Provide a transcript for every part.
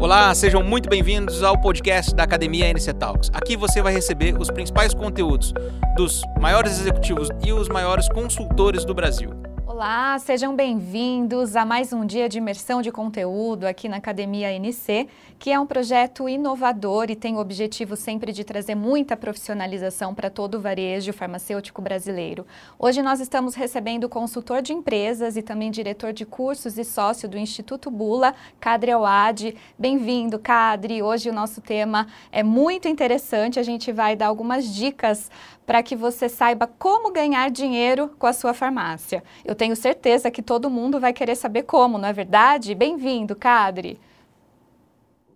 Olá, sejam muito bem-vindos ao podcast da Academia NC Talks. Aqui você vai receber os principais conteúdos dos maiores executivos e os maiores consultores do Brasil. Olá, sejam bem-vindos a mais um dia de imersão de conteúdo aqui na Academia NC, que é um projeto inovador e tem o objetivo sempre de trazer muita profissionalização para todo o varejo farmacêutico brasileiro. Hoje nós estamos recebendo o consultor de empresas e também diretor de cursos e sócio do Instituto Bula, Cadre Awad. Bem-vindo, Cadre. Hoje o nosso tema é muito interessante, a gente vai dar algumas dicas para que você saiba como ganhar dinheiro com a sua farmácia. Eu tenho certeza que todo mundo vai querer saber como, não é verdade? Bem-vindo, Cadre.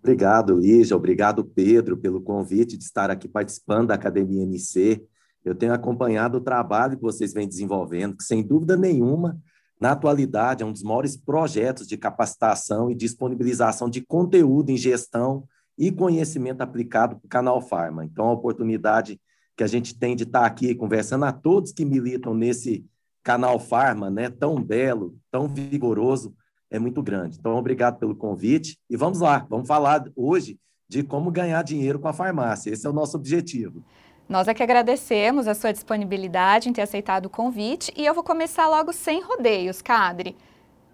Obrigado, Lígia. Obrigado, Pedro, pelo convite de estar aqui participando da Academia MC. Eu tenho acompanhado o trabalho que vocês vêm desenvolvendo, que sem dúvida nenhuma, na atualidade, é um dos maiores projetos de capacitação e disponibilização de conteúdo em gestão e conhecimento aplicado para o Canal Farma. Então, a oportunidade que a gente tem de estar aqui conversando a todos que militam nesse canal Farma, né, tão belo, tão vigoroso, é muito grande. Então, obrigado pelo convite e vamos lá, vamos falar hoje de como ganhar dinheiro com a farmácia. Esse é o nosso objetivo. Nós é que agradecemos a sua disponibilidade em ter aceitado o convite e eu vou começar logo sem rodeios, Cadre.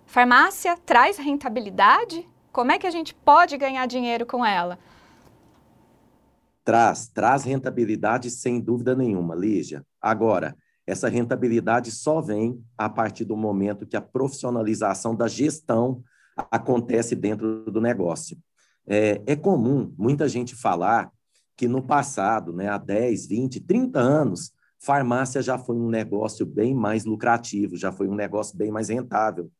Farmácia traz rentabilidade? Como é que a gente pode ganhar dinheiro com ela? Traz, traz rentabilidade sem dúvida nenhuma, Lígia. Agora, essa rentabilidade só vem a partir do momento que a profissionalização da gestão acontece dentro do negócio. É, é comum muita gente falar que no passado, né, há 10, 20, 30 anos, farmácia já foi um negócio bem mais lucrativo, já foi um negócio bem mais rentável,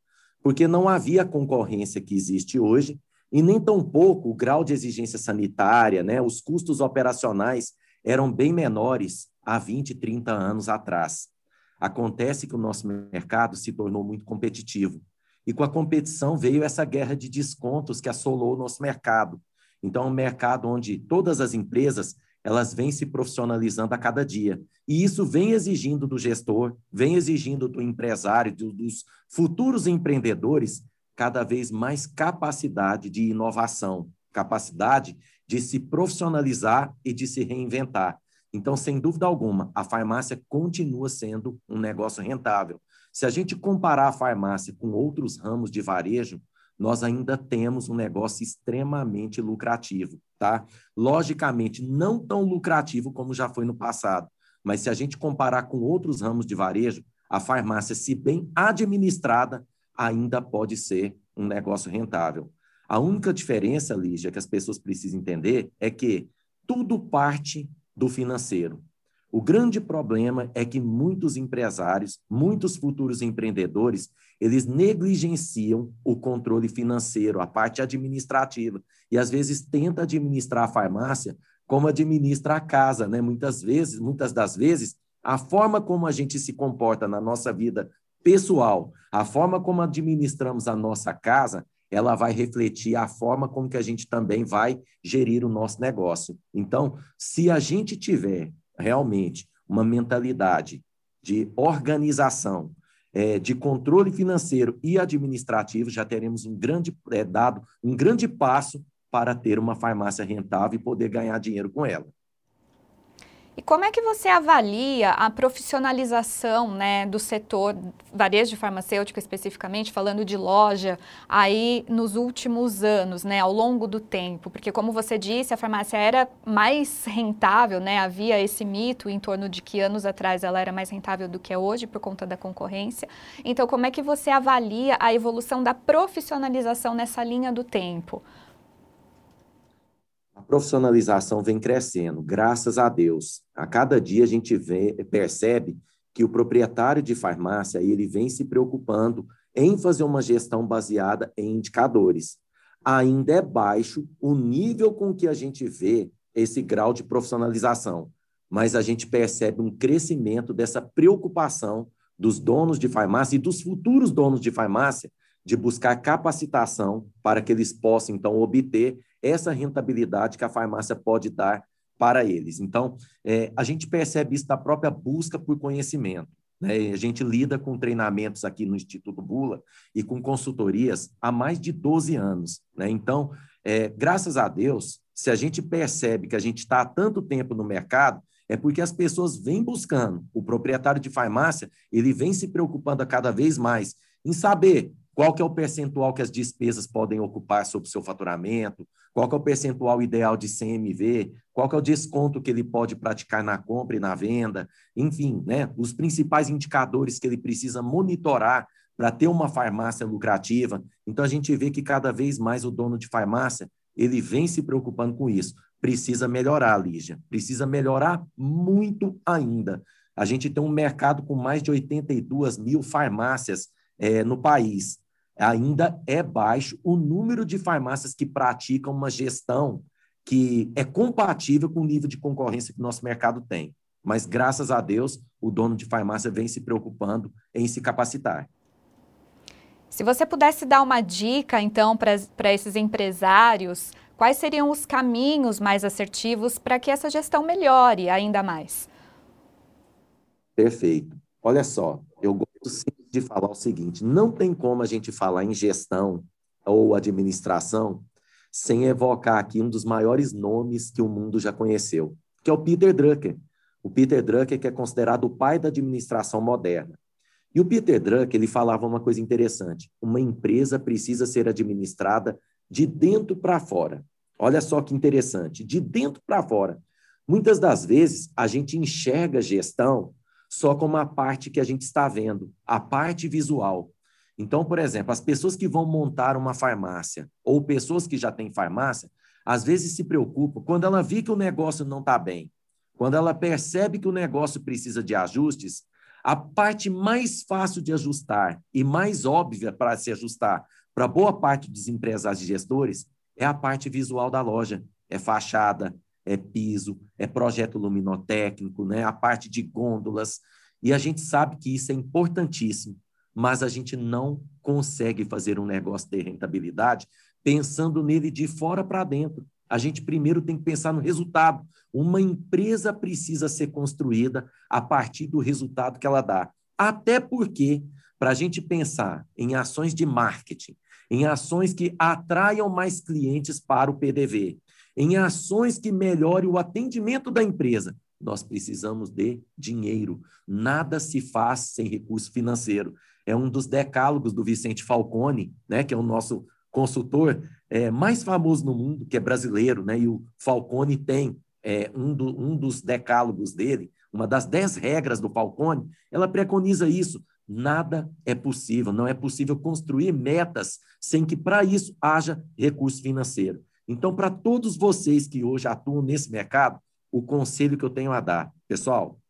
porque não havia concorrência que existe hoje e nem tampouco o grau de exigência sanitária, né, os custos operacionais eram bem menores há 20, 30 anos atrás. Acontece que o nosso mercado se tornou muito competitivo. E com a competição veio essa guerra de descontos que assolou o nosso mercado. Então, é um mercado onde todas as empresas elas vêm se profissionalizando a cada dia. E isso vem exigindo do gestor, vem exigindo do empresário, do, dos futuros empreendedores, cada vez mais capacidade de inovação, capacidade de se profissionalizar e de se reinventar. Então, sem dúvida alguma, a farmácia continua sendo um negócio rentável. Se a gente comparar a farmácia com outros ramos de varejo, nós ainda temos um negócio extremamente lucrativo, tá? Logicamente, não tão lucrativo como já foi no passado, mas se a gente comparar com outros ramos de varejo, a farmácia, se bem administrada, ainda pode ser um negócio rentável. A única diferença, Lígia, que as pessoas precisam entender é que tudo parte do financeiro. O grande problema é que muitos empresários, muitos futuros empreendedores, eles negligenciam o controle financeiro, a parte administrativa, e às vezes tenta administrar a farmácia como administra a casa, né? Muitas vezes, muitas das vezes, a forma como a gente se comporta na nossa vida pessoal, a forma como administramos a nossa casa, ela vai refletir a forma como que a gente também vai gerir o nosso negócio. Então, se a gente tiver realmente uma mentalidade de organização, é, de controle financeiro e administrativo, já teremos um grande é, dado, um grande passo para ter uma farmácia rentável e poder ganhar dinheiro com ela. E como é que você avalia a profissionalização né, do setor varejo farmacêutico especificamente, falando de loja, aí nos últimos anos, né, ao longo do tempo? Porque como você disse, a farmácia era mais rentável, né? Havia esse mito em torno de que anos atrás ela era mais rentável do que é hoje por conta da concorrência. Então, como é que você avalia a evolução da profissionalização nessa linha do tempo? A profissionalização vem crescendo, graças a Deus. A cada dia a gente vê, percebe que o proprietário de farmácia ele vem se preocupando em fazer uma gestão baseada em indicadores. Ainda é baixo o nível com que a gente vê esse grau de profissionalização, mas a gente percebe um crescimento dessa preocupação dos donos de farmácia e dos futuros donos de farmácia de buscar capacitação para que eles possam, então, obter essa rentabilidade que a farmácia pode dar para eles. Então, é, a gente percebe isso da própria busca por conhecimento. Né? A gente lida com treinamentos aqui no Instituto Bula e com consultorias há mais de 12 anos. Né? Então, é, graças a Deus, se a gente percebe que a gente está há tanto tempo no mercado, é porque as pessoas vêm buscando. O proprietário de farmácia, ele vem se preocupando cada vez mais em saber qual que é o percentual que as despesas podem ocupar sobre o seu faturamento, qual que é o percentual ideal de CMV, qual que é o desconto que ele pode praticar na compra e na venda, enfim, né, os principais indicadores que ele precisa monitorar para ter uma farmácia lucrativa. Então a gente vê que cada vez mais o dono de farmácia, ele vem se preocupando com isso. Precisa melhorar, Lígia, precisa melhorar muito ainda. A gente tem um mercado com mais de 82 mil farmácias é, no país. Ainda é baixo o número de farmácias que praticam uma gestão que é compatível com o nível de concorrência que nosso mercado tem. Mas, graças a Deus, o dono de farmácia vem se preocupando em se capacitar. Se você pudesse dar uma dica, então, para esses empresários, quais seriam os caminhos mais assertivos para que essa gestão melhore ainda mais? Perfeito. Olha só, eu gosto de falar o seguinte: não tem como a gente falar em gestão ou administração sem evocar aqui um dos maiores nomes que o mundo já conheceu, que é o Peter Drucker. O Peter Drucker, que é considerado o pai da administração moderna. E o Peter Drucker, ele falava uma coisa interessante: uma empresa precisa ser administrada de dentro para fora. Olha só que interessante, de dentro para fora. Muitas das vezes a gente enxerga gestão só como a parte que a gente está vendo, a parte visual. Então, por exemplo, as pessoas que vão montar uma farmácia ou pessoas que já têm farmácia, às vezes se preocupam quando ela vê que o negócio não está bem, quando ela percebe que o negócio precisa de ajustes, a parte mais fácil de ajustar e mais óbvia para se ajustar para boa parte dos empresários e gestores é a parte visual da loja. É fachada, é piso, é projeto luminotécnico, né? a parte de gôndolas. E a gente sabe que isso é importantíssimo, mas a gente não consegue fazer um negócio de rentabilidade pensando nele de fora para dentro. A gente primeiro tem que pensar no resultado. Uma empresa precisa ser construída a partir do resultado que ela dá. Até porque, para a gente pensar em ações de marketing, em ações que atraiam mais clientes para o PDV, em ações que melhorem o atendimento da empresa, nós precisamos de dinheiro. Nada se faz sem recurso financeiro. É um dos decálogos do Vicente Falcone, né, que é o nosso consultor é, mais famoso no mundo, que é brasileiro, né, e o Falcone tem é, um, do, um dos decálogos dele, uma das dez regras do Falcone, ela preconiza isso. Nada é possível, não é possível construir metas sem que para isso haja recurso financeiro. Então, para todos vocês que hoje atuam nesse mercado, o conselho que eu tenho a dar, pessoal,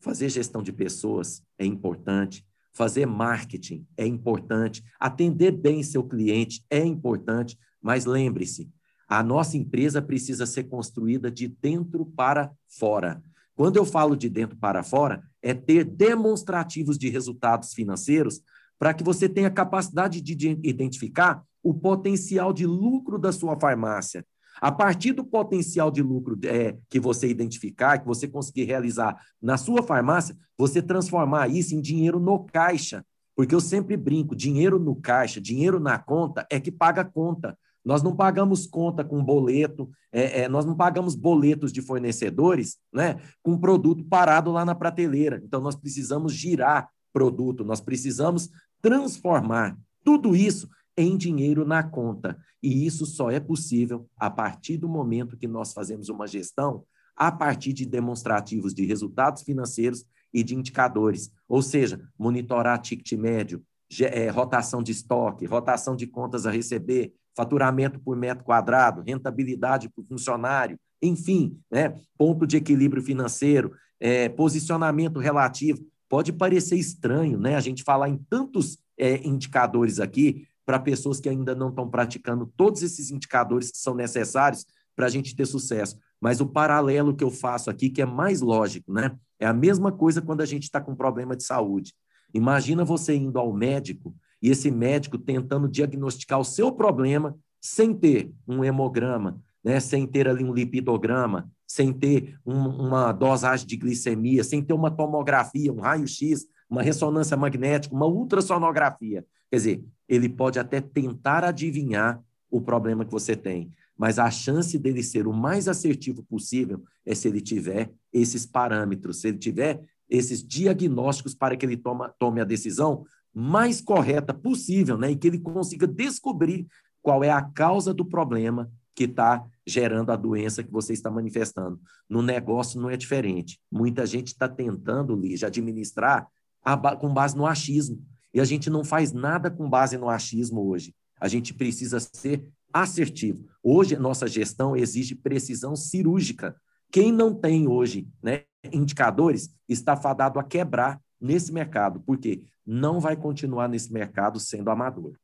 fazer gestão de pessoas é importante, fazer marketing é importante, atender bem seu cliente é importante, mas lembre-se, a nossa empresa precisa ser construída de dentro para fora. Quando eu falo de dentro para fora, é ter demonstrativos de resultados financeiros para que você tenha capacidade de identificar o potencial de lucro da sua farmácia. A partir do potencial de lucro é, que você identificar, que você conseguir realizar na sua farmácia, você transformar isso em dinheiro no caixa. Porque eu sempre brinco: dinheiro no caixa, dinheiro na conta é que paga conta. Nós não pagamos conta com boleto, é, é, nós não pagamos boletos de fornecedores né, com produto parado lá na prateleira. Então, nós precisamos girar produto, nós precisamos transformar tudo isso em dinheiro na conta. E isso só é possível a partir do momento que nós fazemos uma gestão a partir de demonstrativos de resultados financeiros e de indicadores, ou seja, monitorar ticket médio, é, rotação de estoque, rotação de contas a receber, faturamento por metro quadrado, rentabilidade por funcionário, enfim, né, ponto de equilíbrio financeiro, é, posicionamento relativo. Pode parecer estranho, né? A gente falar em tantos é, indicadores aqui para pessoas que ainda não estão praticando todos esses indicadores que são necessários para a gente ter sucesso. Mas o paralelo que eu faço aqui, que é mais lógico, né? É a mesma coisa quando a gente está com problema de saúde. Imagina você indo ao médico e esse médico tentando diagnosticar o seu problema sem ter um hemograma, né, sem ter ali um lipidograma, sem ter um, uma dosagem de glicemia, sem ter uma tomografia, um raio-x, uma ressonância magnética, uma ultrassonografia. Quer dizer, ele pode até tentar adivinhar o problema que você tem, mas a chance dele ser o mais assertivo possível é se ele tiver esses parâmetros, se ele tiver esses diagnósticos para que ele toma, tome a decisão mais correta possível, né? E que ele consiga descobrir qual é a causa do problema que está gerando a doença que você está manifestando. No negócio não é diferente. Muita gente está tentando, Lígia, administrar a, com base no achismo. E a gente não faz nada com base no achismo hoje. A gente precisa ser assertivo. Hoje, nossa gestão exige precisão cirúrgica. Quem não tem hoje né, indicadores está fadado a quebrar nesse mercado, porque não vai continuar nesse mercado sendo amador.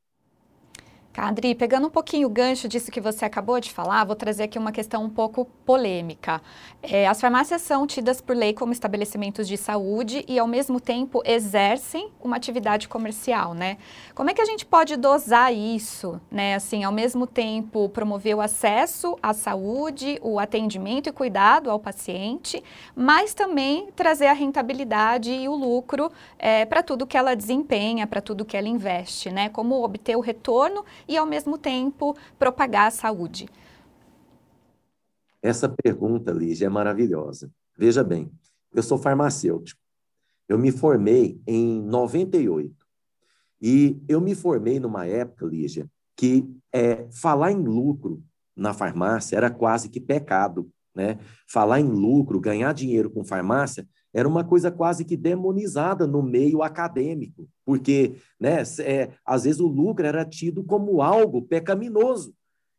Cadri, pegando um pouquinho o gancho disso que você acabou de falar, vou trazer aqui uma questão um pouco polêmica. É, as farmácias são tidas por lei como estabelecimentos de saúde e, ao mesmo tempo, exercem uma atividade comercial, né? Como é que a gente pode dosar isso, né? Assim, ao mesmo tempo, promover o acesso à saúde, o atendimento e cuidado ao paciente, mas também trazer a rentabilidade e o lucro é, para tudo que ela desempenha, para tudo que ela investe, né? Como obter o retorno e, ao mesmo tempo, propagar a saúde? Essa pergunta, Lígia, é maravilhosa. Veja bem, eu sou farmacêutico. Eu me formei em 98. E eu me formei numa época, Lígia, que é, falar em lucro na farmácia era quase que pecado. Né? Falar em lucro, ganhar dinheiro com farmácia, era uma coisa quase que demonizada no meio acadêmico, porque né, é, às vezes o lucro era tido como algo pecaminoso,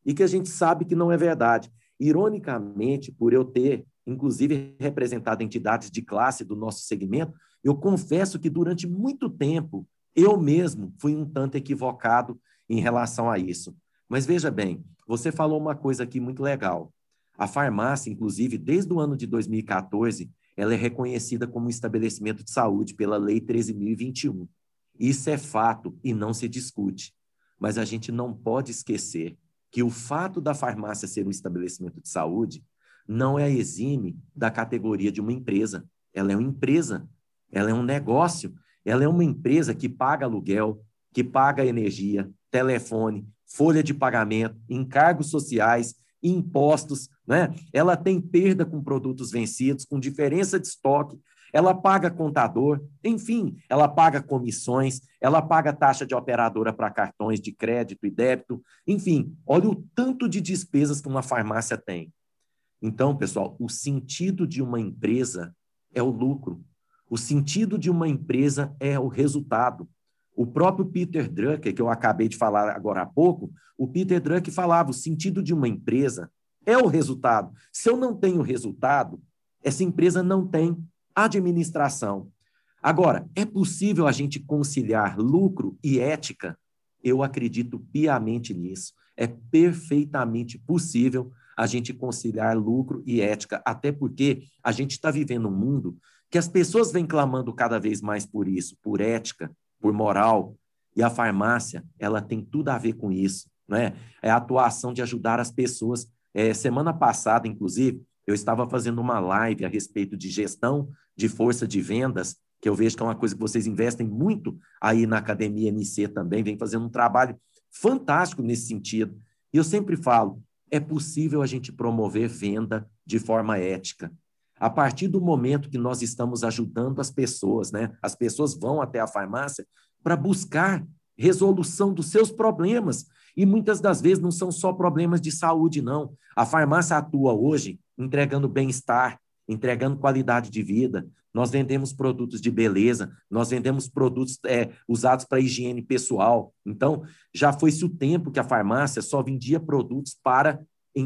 e que a gente sabe que não é verdade. Ironicamente, por eu ter, inclusive, representado entidades de classe do nosso segmento, eu confesso que durante muito tempo eu mesmo fui um tanto equivocado em relação a isso. Mas veja bem, você falou uma coisa aqui muito legal. A farmácia, inclusive, desde o ano de 2014, ela é reconhecida como um estabelecimento de saúde pela Lei 13.021. Isso é fato e não se discute. Mas a gente não pode esquecer que o fato da farmácia ser um estabelecimento de saúde não é exime da categoria de uma empresa. Ela é uma empresa, ela é um negócio, ela é uma empresa que paga aluguel, que paga energia, telefone, folha de pagamento, encargos sociais, impostos, né? ela tem perda com produtos vencidos, com diferença de estoque, ela paga contador, enfim, ela paga comissões, ela paga taxa de operadora para cartões de crédito e débito, enfim, olha o tanto de despesas que uma farmácia tem. Então, pessoal, o sentido de uma empresa é o lucro. O sentido de uma empresa é o resultado. O próprio Peter Drucker, que eu acabei de falar agora há pouco, o Peter Drucker falava: o sentido de uma empresa é o resultado. Se eu não tenho resultado, essa empresa não tem administração. Agora, é possível a gente conciliar lucro e ética? Eu acredito piamente nisso. É perfeitamente possível a gente conciliar lucro e ética, até porque a gente está vivendo um mundo que as pessoas vêm clamando cada vez mais por isso, por ética, por moral, e a farmácia, ela tem tudo a ver com isso, né? É a atuação de ajudar as pessoas. É, semana passada, inclusive, eu estava fazendo uma live a respeito de gestão de força de vendas, que eu vejo que é uma coisa que vocês investem muito aí na Academia NC também, vem fazendo um trabalho fantástico nesse sentido. E eu sempre falo, é possível a gente promover venda de forma ética. A partir do momento que nós estamos ajudando as pessoas, né? As pessoas vão até a farmácia para buscar resolução dos seus problemas. E muitas das vezes não são só problemas de saúde, não. A farmácia atua hoje entregando bem-estar, entregando qualidade de vida. Nós vendemos produtos de beleza, nós vendemos produtos é, usados para higiene pessoal. Então, já foi-se o tempo que a farmácia só vendia produtos para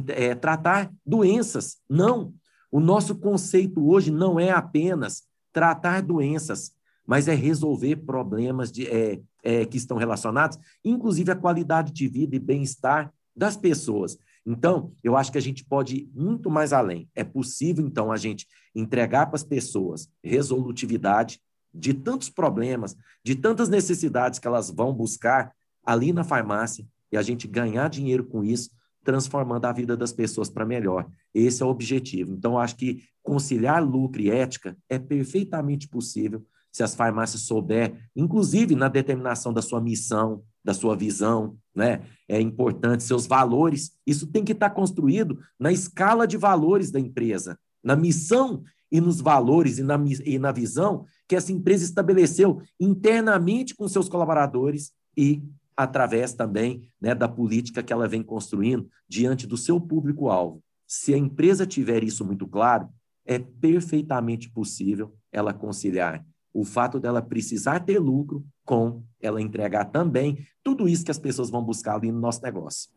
é, tratar doenças. Não. O nosso conceito hoje não é apenas tratar doenças, mas é resolver problemas de, é, é, que estão relacionados, inclusive a qualidade de vida e bem-estar das pessoas. Então, eu acho que a gente pode ir muito mais além. É possível, então, a gente entregar para as pessoas resolutividade de tantos problemas, de tantas necessidades que elas vão buscar ali na farmácia e a gente ganhar dinheiro com isso, transformando a vida das pessoas para melhor. Esse é o objetivo. Então, acho que conciliar lucro e ética é perfeitamente possível se as farmácias souber, inclusive na determinação da sua missão, da sua visão, né? É importante seus valores. Isso tem que estar construído na escala de valores da empresa, na missão e nos valores e na, e na visão que essa empresa estabeleceu internamente com seus colaboradores e através também né, da política que ela vem construindo diante do seu público-alvo. Se a empresa tiver isso muito claro, é perfeitamente possível ela conciliar o fato dela precisar ter lucro com ela entregar também tudo isso que as pessoas vão buscar ali no nosso negócio.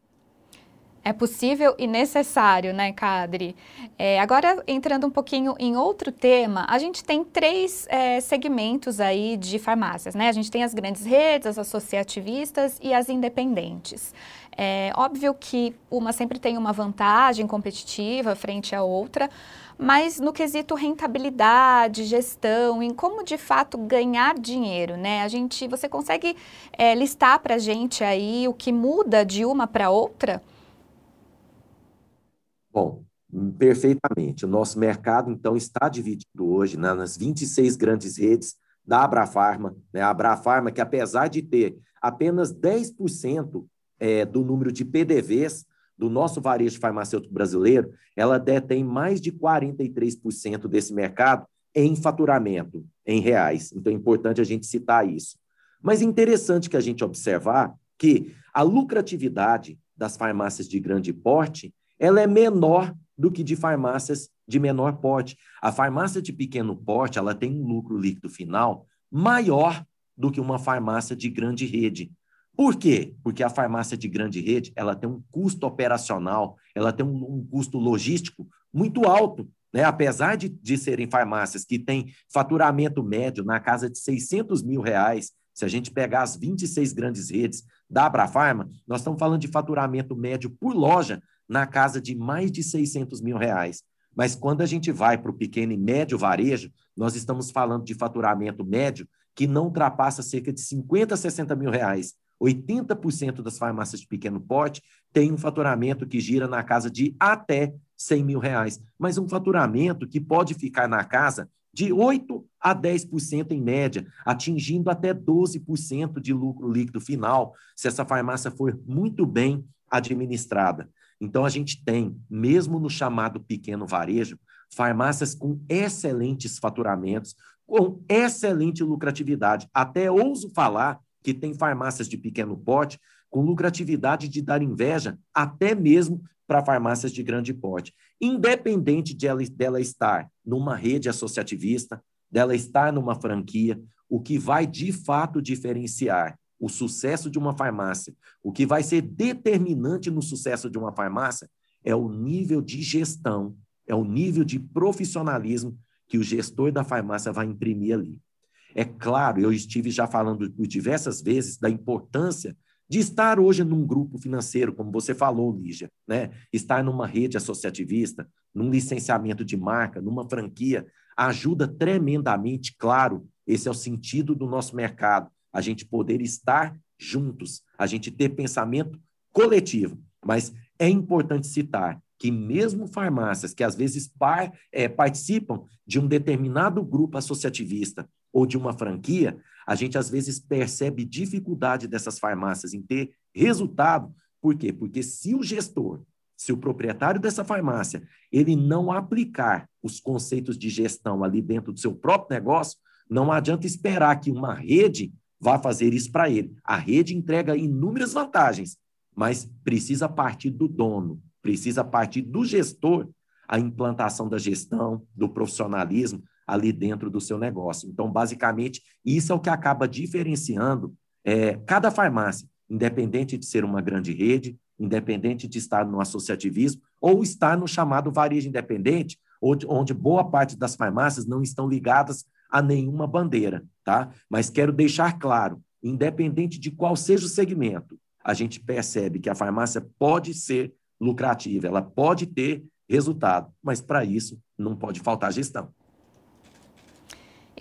É possível e necessário, né, Cadre? É, agora, entrando um pouquinho em outro tema, a gente tem três é, segmentos aí de farmácias, né? A gente tem as grandes redes, as associativistas e as independentes. É óbvio que uma sempre tem uma vantagem competitiva frente à outra, mas no quesito rentabilidade, gestão, em como de fato ganhar dinheiro, né? A gente, você consegue é, listar para a gente aí o que muda de uma para outra? Bom, perfeitamente. O nosso mercado, então, está dividido hoje né, nas 26 grandes redes da Abrafarma. Né? A Abrafarma, que apesar de ter apenas 10% é, do número de PDVs do nosso varejo farmacêutico brasileiro, ela detém mais de 43% desse mercado em faturamento, em reais. Então, é importante a gente citar isso. Mas é interessante que a gente observar que a lucratividade das farmácias de grande porte ela é menor do que de farmácias de menor porte. A farmácia de pequeno porte, ela tem um lucro líquido final maior do que uma farmácia de grande rede. Por quê? Porque a farmácia de grande rede, ela tem um custo operacional, ela tem um, um custo logístico muito alto, né? Apesar de, de serem farmácias que têm faturamento médio na casa de 600 mil reais, se a gente pegar as 26 grandes redes da Abrafarma, nós estamos falando de faturamento médio por loja na casa de mais de 600 mil reais. Mas quando a gente vai para o pequeno e médio varejo, nós estamos falando de faturamento médio que não ultrapassa cerca de 50 a 60 mil reais. 80% das farmácias de pequeno porte têm um faturamento que gira na casa de até 100 mil reais, mas um faturamento que pode ficar na casa de 8 a 10% em média, atingindo até 12% de lucro líquido final, se essa farmácia for muito bem administrada. Então, a gente tem, mesmo no chamado pequeno varejo, farmácias com excelentes faturamentos, com excelente lucratividade. Até ouso falar que tem farmácias de pequeno porte com lucratividade de dar inveja até mesmo para farmácias de grande porte. Independente de ela, dela estar numa rede associativista, dela estar numa franquia, o que vai de fato diferenciar o sucesso de uma farmácia, o que vai ser determinante no sucesso de uma farmácia é o nível de gestão, é o nível de profissionalismo que o gestor da farmácia vai imprimir ali. É claro, eu estive já falando por diversas vezes da importância de estar hoje num grupo financeiro, como você falou, Lígia, né? Estar numa rede associativista, num licenciamento de marca, numa franquia, ajuda tremendamente, claro, esse é o sentido do nosso mercado, a gente poder estar juntos, a gente ter pensamento coletivo. Mas é importante citar que mesmo farmácias que às vezes par, é, participam de um determinado grupo associativista ou de uma franquia, a gente às vezes percebe dificuldade dessas farmácias em ter resultado. Por quê? Porque se o gestor, se o proprietário dessa farmácia, ele não aplicar os conceitos de gestão ali dentro do seu próprio negócio, não adianta esperar que uma rede vá fazer isso para ele. A rede entrega inúmeras vantagens, mas precisa partir do dono, precisa partir do gestor a implantação da gestão, do profissionalismo ali dentro do seu negócio. Então, basicamente, isso é o que acaba diferenciando é, cada farmácia, independente de ser uma grande rede, independente de estar no associativismo ou estar no chamado varejo independente, onde boa parte das farmácias não estão ligadas a nenhuma bandeira, tá? Mas quero deixar claro, independente de qual seja o segmento, a gente percebe que a farmácia pode ser lucrativa, ela pode ter resultado, mas para isso não pode faltar gestão.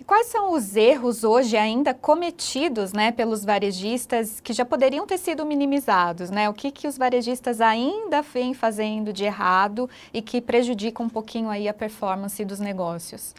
E quais são os erros hoje ainda cometidos né, pelos varejistas que já poderiam ter sido minimizados? Né? O que, que os varejistas ainda vêm fazendo de errado e que prejudica um pouquinho aí a performance dos negócios?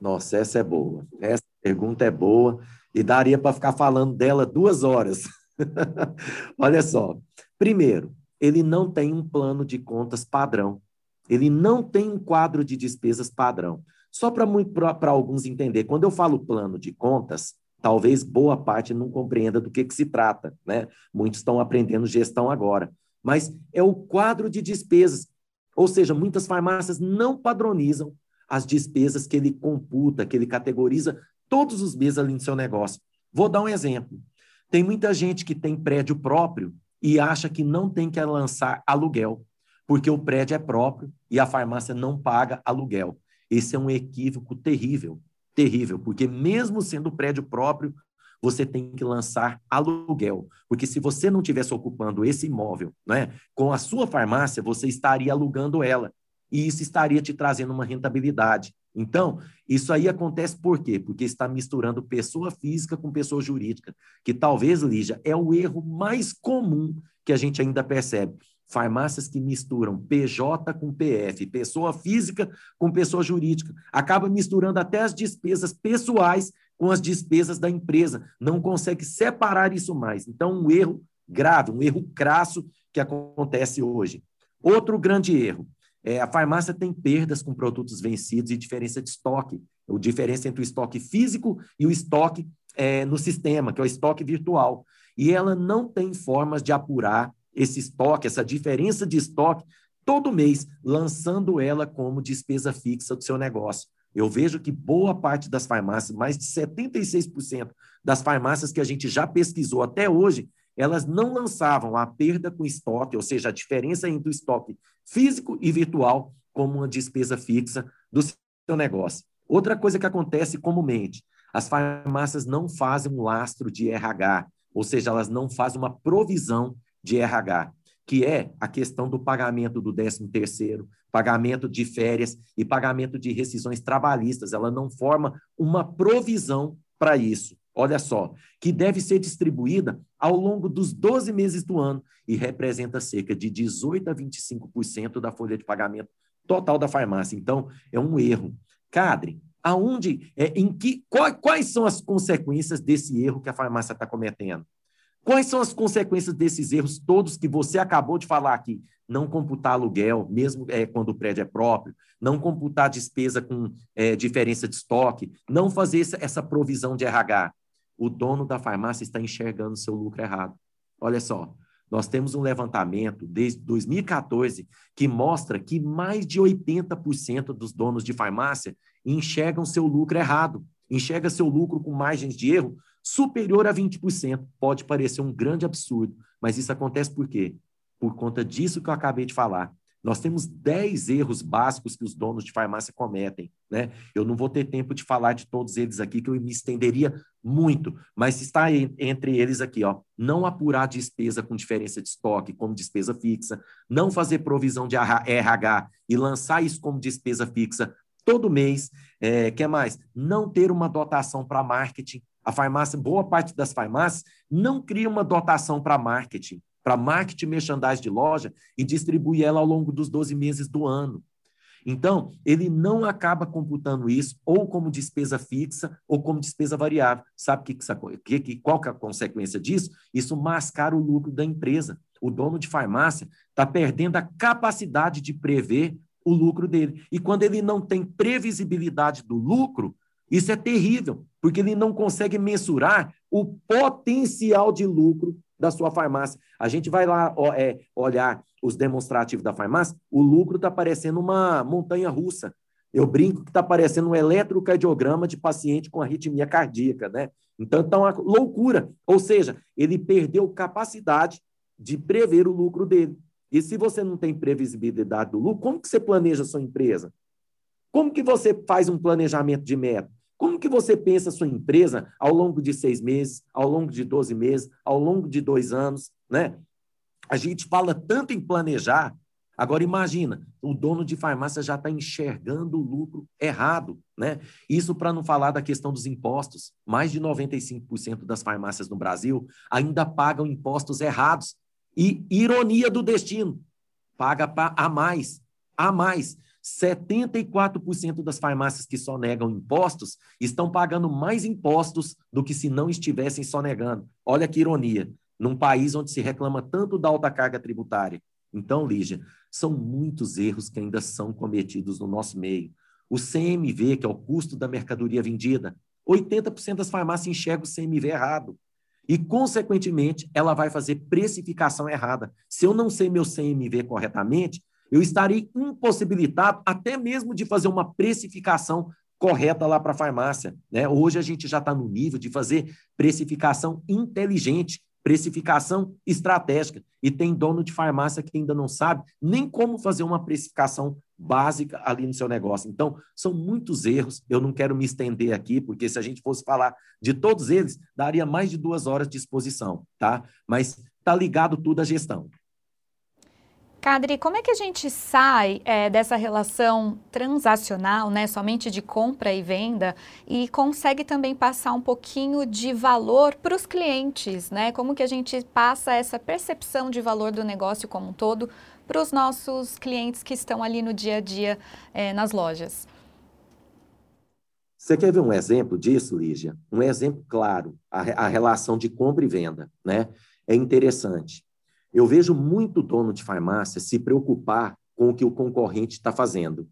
Nossa, essa é boa. Essa pergunta é boa e daria para ficar falando dela duas horas. Olha só. Primeiro, ele não tem um plano de contas padrão. Ele não tem um quadro de despesas padrão. Só para alguns entender, quando eu falo plano de contas, talvez boa parte não compreenda do que, que se trata, né? Muitos estão aprendendo gestão agora. Mas é o quadro de despesas. Ou seja, muitas farmácias não padronizam as despesas que ele computa, que ele categoriza todos os meses ali no seu negócio. Vou dar um exemplo. Tem muita gente que tem prédio próprio e acha que não tem que lançar aluguel, porque o prédio é próprio e a farmácia não paga aluguel. Esse é um equívoco terrível, terrível, porque mesmo sendo prédio próprio, você tem que lançar aluguel, porque se você não estivesse ocupando esse imóvel, né, com a sua farmácia, você estaria alugando ela e isso estaria te trazendo uma rentabilidade. Então, isso aí acontece por quê? Porque está misturando pessoa física com pessoa jurídica, que talvez, Lígia, é o erro mais comum que a gente ainda percebe. Farmácias que misturam PJ com PF, pessoa física com pessoa jurídica, acaba misturando até as despesas pessoais com as despesas da empresa, não consegue separar isso mais. Então, um erro grave, um erro crasso que acontece hoje. Outro grande erro, é, a farmácia tem perdas com produtos vencidos e diferença de estoque, a diferença entre o estoque físico e o estoque é, no sistema, que é o estoque virtual. E ela não tem formas de apurar esse estoque, essa diferença de estoque, todo mês, lançando ela como despesa fixa do seu negócio. Eu vejo que boa parte das farmácias, mais de 76% das farmácias que a gente já pesquisou até hoje, elas não lançavam a perda com estoque, ou seja, a diferença entre o estoque físico e virtual, como uma despesa fixa do seu negócio. Outra coisa que acontece comumente, as farmácias não fazem um lastro de RH, ou seja, elas não fazem uma provisão de RH, que é a questão do pagamento do 13º, pagamento de férias e pagamento de rescisões trabalhistas. Ela não forma uma provisão para isso olha só, que deve ser distribuída ao longo dos 12 meses do ano e representa cerca de 18 a 25% da folha de pagamento total da farmácia. Então, é um erro. Cadre, aonde, é, em que, quais, quais são as consequências desse erro que a farmácia está cometendo? Quais são as consequências desses erros todos que você acabou de falar aqui? Não computar aluguel, mesmo é, quando o prédio é próprio, não computar despesa com é, diferença de estoque, não fazer essa, essa provisão de RH o dono da farmácia está enxergando seu lucro errado. Olha só, nós temos um levantamento desde 2014 que mostra que mais de 80% dos donos de farmácia enxergam seu lucro errado, enxerga seu lucro com margens de erro superior a 20%. Pode parecer um grande absurdo, mas isso acontece por quê? Por conta disso que eu acabei de falar. Nós temos 10 erros básicos que os donos de farmácia cometem. Né? Eu não vou ter tempo de falar de todos eles aqui, que eu me estenderia muito, mas está entre eles aqui, ó, não apurar despesa com diferença de estoque como despesa fixa, não fazer provisão de RH e lançar isso como despesa fixa todo mês. É, que mais? Não ter uma dotação para marketing. A farmácia, boa parte das farmácias não cria uma dotação para marketing para marketing merchandise de loja e distribui ela ao longo dos 12 meses do ano. Então, ele não acaba computando isso ou como despesa fixa ou como despesa variável. Sabe que, que, que, qual que é a consequência disso? Isso mascara o lucro da empresa. O dono de farmácia está perdendo a capacidade de prever o lucro dele. E quando ele não tem previsibilidade do lucro, isso é terrível, porque ele não consegue mensurar o potencial de lucro da sua farmácia. A gente vai lá ó, é, olhar os demonstrativos da farmácia, o lucro está parecendo uma montanha russa. Eu brinco que está parecendo um eletrocardiograma de paciente com arritmia cardíaca, né? Então, está uma loucura. Ou seja, ele perdeu capacidade de prever o lucro dele. E se você não tem previsibilidade do lucro, como que você planeja a sua empresa? Como que você faz um planejamento de meta? Como que você pensa a sua empresa ao longo de seis meses, ao longo de 12 meses, ao longo de dois anos, né? A gente fala tanto em planejar, agora imagina, o dono de farmácia já está enxergando o lucro errado, né? Isso para não falar da questão dos impostos. Mais de 95% das farmácias no Brasil ainda pagam impostos errados. E ironia do destino, paga a mais, a mais. 74% das farmácias que só negam impostos estão pagando mais impostos do que se não estivessem só negando. Olha que ironia. num país onde se reclama tanto da alta carga tributária. Então, Lígia, são muitos erros que ainda são cometidos no nosso meio. O CMV, que é o custo da mercadoria vendida, 80% das farmácias enxergam o CMV errado. E, consequentemente, ela vai fazer precificação errada. Se eu não sei meu CMV corretamente, eu estarei impossibilitado até mesmo de fazer uma precificação correta lá para a farmácia. Né? Hoje a gente já está no nível de fazer precificação inteligente, precificação estratégica. E tem dono de farmácia que ainda não sabe nem como fazer uma precificação básica ali no seu negócio. Então, são muitos erros. Eu não quero me estender aqui, porque se a gente fosse falar de todos eles, daria mais de duas horas de exposição, tá? Mas está ligado tudo à gestão. Cadri, como é que a gente sai é, dessa relação transacional, né, somente de compra e venda, e consegue também passar um pouquinho de valor para os clientes, né? Como que a gente passa essa percepção de valor do negócio como um todo para os nossos clientes que estão ali no dia a dia é, nas lojas? Você quer ver um exemplo disso, Lígia? Um exemplo claro, a, a relação de compra e venda, né? É interessante. Eu vejo muito dono de farmácia se preocupar com o que o concorrente está fazendo.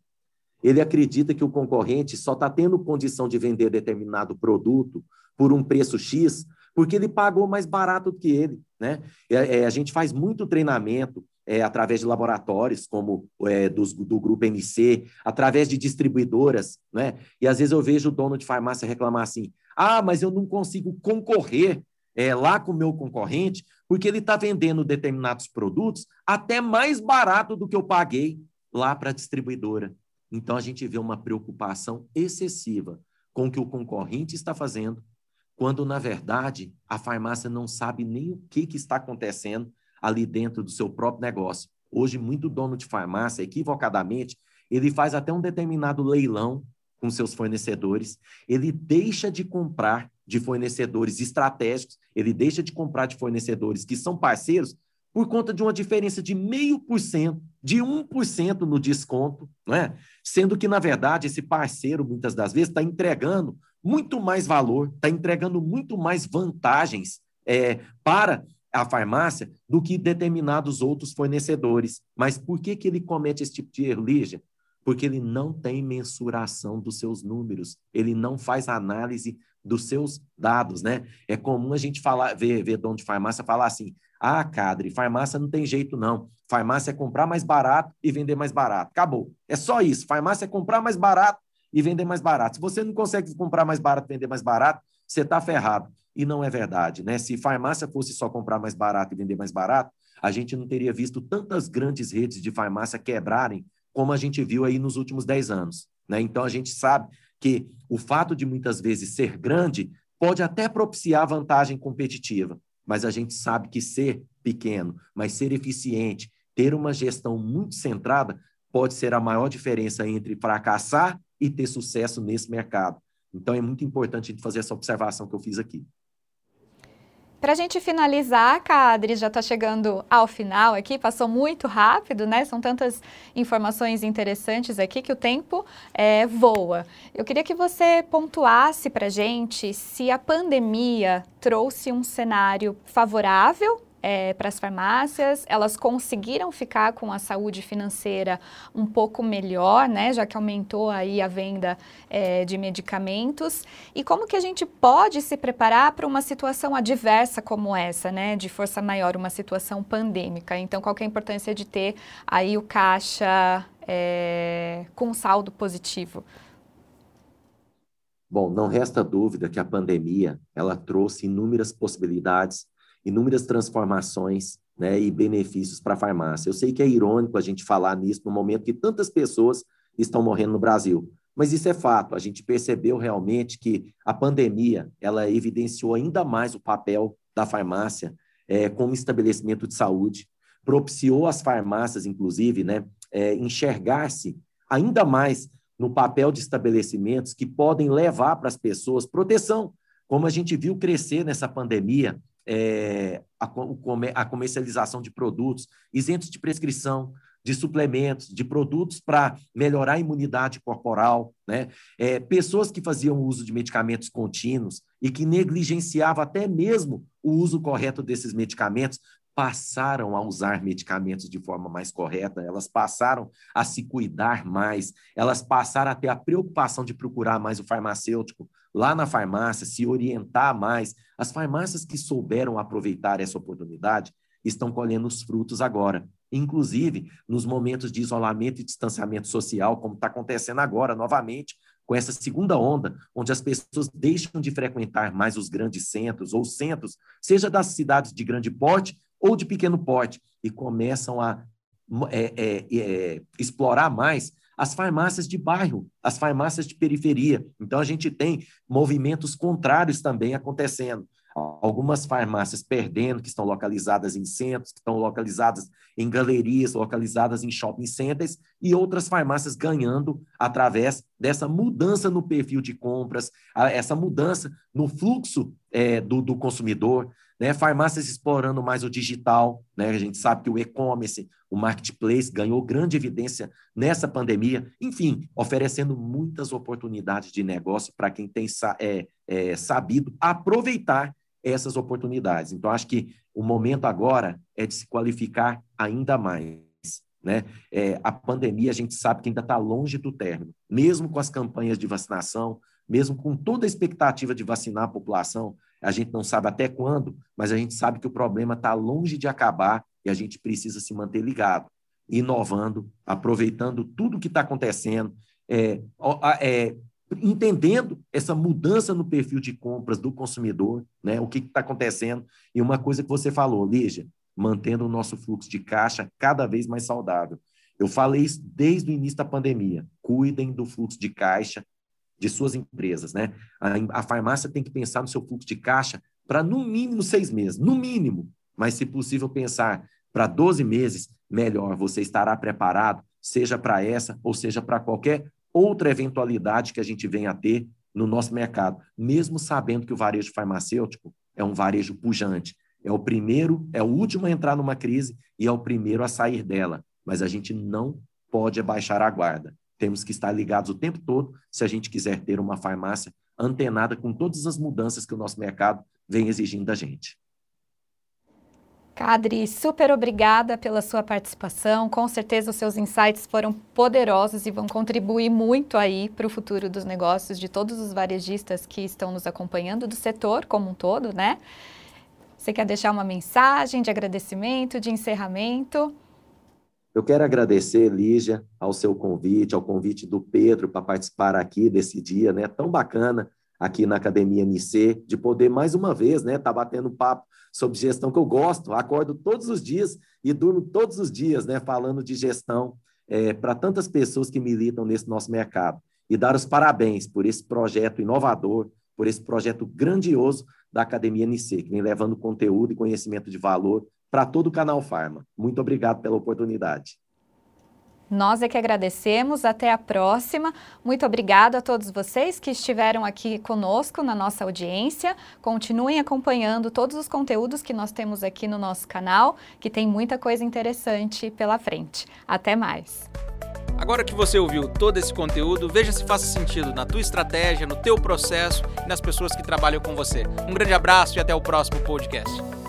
Ele acredita que o concorrente só está tendo condição de vender determinado produto por um preço X porque ele pagou mais barato do que ele. Né? É, é, a gente faz muito treinamento é, através de laboratórios, como é, dos, do grupo MC, através de distribuidoras, né? E às vezes eu vejo o dono de farmácia reclamar assim: ah, mas eu não consigo concorrer é, lá com o meu concorrente, porque ele está vendendo determinados produtos até mais barato do que eu paguei lá para a distribuidora. Então, a gente vê uma preocupação excessiva com o que o concorrente está fazendo, quando, na verdade, a farmácia não sabe nem o que, que está acontecendo ali dentro do seu próprio negócio. Hoje, muito dono de farmácia, equivocadamente, ele faz até um determinado leilão com seus fornecedores, ele deixa de comprar de fornecedores estratégicos, ele deixa de comprar de fornecedores que são parceiros por conta de uma diferença de meio por cento, de 1% no desconto, não é? sendo que, na verdade, esse parceiro, muitas das vezes, está entregando muito mais valor, está entregando muito mais vantagens é, para a farmácia do que determinados outros fornecedores. Mas por que, que ele comete esse tipo de erro, Lígia? Porque ele não tem mensuração dos seus números, ele não faz análise dos seus dados, né? É comum a gente falar, ver, ver dono de farmácia falar assim: ah, cadre, farmácia não tem jeito, não. Farmácia é comprar mais barato e vender mais barato. Acabou. É só isso. Farmácia é comprar mais barato e vender mais barato. Se você não consegue comprar mais barato e vender mais barato, você está ferrado. E não é verdade, né? Se farmácia fosse só comprar mais barato e vender mais barato, a gente não teria visto tantas grandes redes de farmácia quebrarem como a gente viu aí nos últimos 10 anos. Né? Então, a gente sabe que o fato de muitas vezes ser grande pode até propiciar vantagem competitiva, mas a gente sabe que ser pequeno, mas ser eficiente, ter uma gestão muito centrada, pode ser a maior diferença entre fracassar e ter sucesso nesse mercado. Então é muito importante fazer essa observação que eu fiz aqui. Para a gente finalizar, Cadre, já está chegando ao final aqui, passou muito rápido, né? São tantas informações interessantes aqui que o tempo é, voa. Eu queria que você pontuasse para a gente se a pandemia trouxe um cenário favorável é, para as farmácias, elas conseguiram ficar com a saúde financeira um pouco melhor, né, já que aumentou aí a venda é, de medicamentos. E como que a gente pode se preparar para uma situação adversa como essa, né, de força maior, uma situação pandêmica? Então, qual é a importância de ter aí o caixa é, com saldo positivo? Bom, não resta dúvida que a pandemia ela trouxe inúmeras possibilidades inúmeras transformações né, e benefícios para a farmácia. Eu sei que é irônico a gente falar nisso no momento que tantas pessoas estão morrendo no Brasil, mas isso é fato. A gente percebeu realmente que a pandemia ela evidenciou ainda mais o papel da farmácia é, como estabelecimento de saúde, propiciou as farmácias, inclusive, né, é, enxergar-se ainda mais no papel de estabelecimentos que podem levar para as pessoas proteção, como a gente viu crescer nessa pandemia, é, a, a, comercialização de produtos isentos de prescrição, de suplementos, de produtos para melhorar a imunidade corporal, né? É, pessoas que faziam uso de medicamentos contínuos e que negligenciavam até mesmo o uso correto desses medicamentos, passaram a usar medicamentos de forma mais correta, elas passaram a se cuidar mais, elas passaram a ter a preocupação de procurar mais o farmacêutico lá na farmácia, se orientar mais. As farmácias que souberam aproveitar essa oportunidade estão colhendo os frutos agora. Inclusive, nos momentos de isolamento e distanciamento social, como está acontecendo agora novamente, com essa segunda onda, onde as pessoas deixam de frequentar mais os grandes centros ou centros, seja das cidades de grande porte ou de pequeno porte, e começam a é, é, é, explorar mais as farmácias de bairro, as farmácias de periferia. Então, a gente tem movimentos contrários também acontecendo algumas farmácias perdendo, que estão localizadas em centros, que estão localizadas em galerias, localizadas em shopping centers, e outras farmácias ganhando através dessa mudança no perfil de compras, essa mudança no fluxo é, do, do consumidor, né? farmácias explorando mais o digital, né? a gente sabe que o e-commerce, o marketplace ganhou grande evidência nessa pandemia, enfim, oferecendo muitas oportunidades de negócio para quem tem é, é, sabido aproveitar essas oportunidades. Então, acho que o momento agora é de se qualificar ainda mais. Né? É, a pandemia, a gente sabe que ainda está longe do término, mesmo com as campanhas de vacinação, mesmo com toda a expectativa de vacinar a população, a gente não sabe até quando, mas a gente sabe que o problema está longe de acabar e a gente precisa se manter ligado, inovando, aproveitando tudo que está acontecendo, é, é, entendendo essa mudança no perfil de compras do consumidor, né? O que está acontecendo. E uma coisa que você falou, Lígia, mantendo o nosso fluxo de caixa cada vez mais saudável. Eu falei isso desde o início da pandemia. Cuidem do fluxo de caixa de suas empresas, né? A, a farmácia tem que pensar no seu fluxo de caixa para no mínimo seis meses, no mínimo. Mas, se possível, pensar para 12 meses, melhor. Você estará preparado, seja para essa ou seja para qualquer outra eventualidade que a gente venha a ter no nosso mercado, mesmo sabendo que o varejo farmacêutico é um varejo pujante. É o primeiro, é o último a entrar numa crise e é o primeiro a sair dela. Mas a gente não pode abaixar a guarda. Temos que estar ligados o tempo todo se a gente quiser ter uma farmácia antenada com todas as mudanças que o nosso mercado vem exigindo da gente. Cadri, super obrigada pela sua participação. Com certeza os seus insights foram poderosos e vão contribuir muito aí para o futuro dos negócios de todos os varejistas que estão nos acompanhando, do setor como um todo, né? Você quer deixar uma mensagem de agradecimento, de encerramento? Eu quero agradecer, Lígia, ao seu convite, ao convite do Pedro para participar aqui desse dia, né? Tão bacana aqui na Academia NC, de poder mais uma vez, né, tá batendo papo sobre gestão que eu gosto, acordo todos os dias e durmo todos os dias, né, falando de gestão é, para tantas pessoas que militam nesse nosso mercado. E dar os parabéns por esse projeto inovador, por esse projeto grandioso da Academia NC, que vem levando conteúdo e conhecimento de valor para todo o canal Farma. Muito obrigado pela oportunidade. Nós é que agradecemos. Até a próxima. Muito obrigada a todos vocês que estiveram aqui conosco na nossa audiência. Continuem acompanhando todos os conteúdos que nós temos aqui no nosso canal, que tem muita coisa interessante pela frente. Até mais. Agora que você ouviu todo esse conteúdo, veja se faz sentido na tua estratégia, no teu processo e nas pessoas que trabalham com você. Um grande abraço e até o próximo podcast.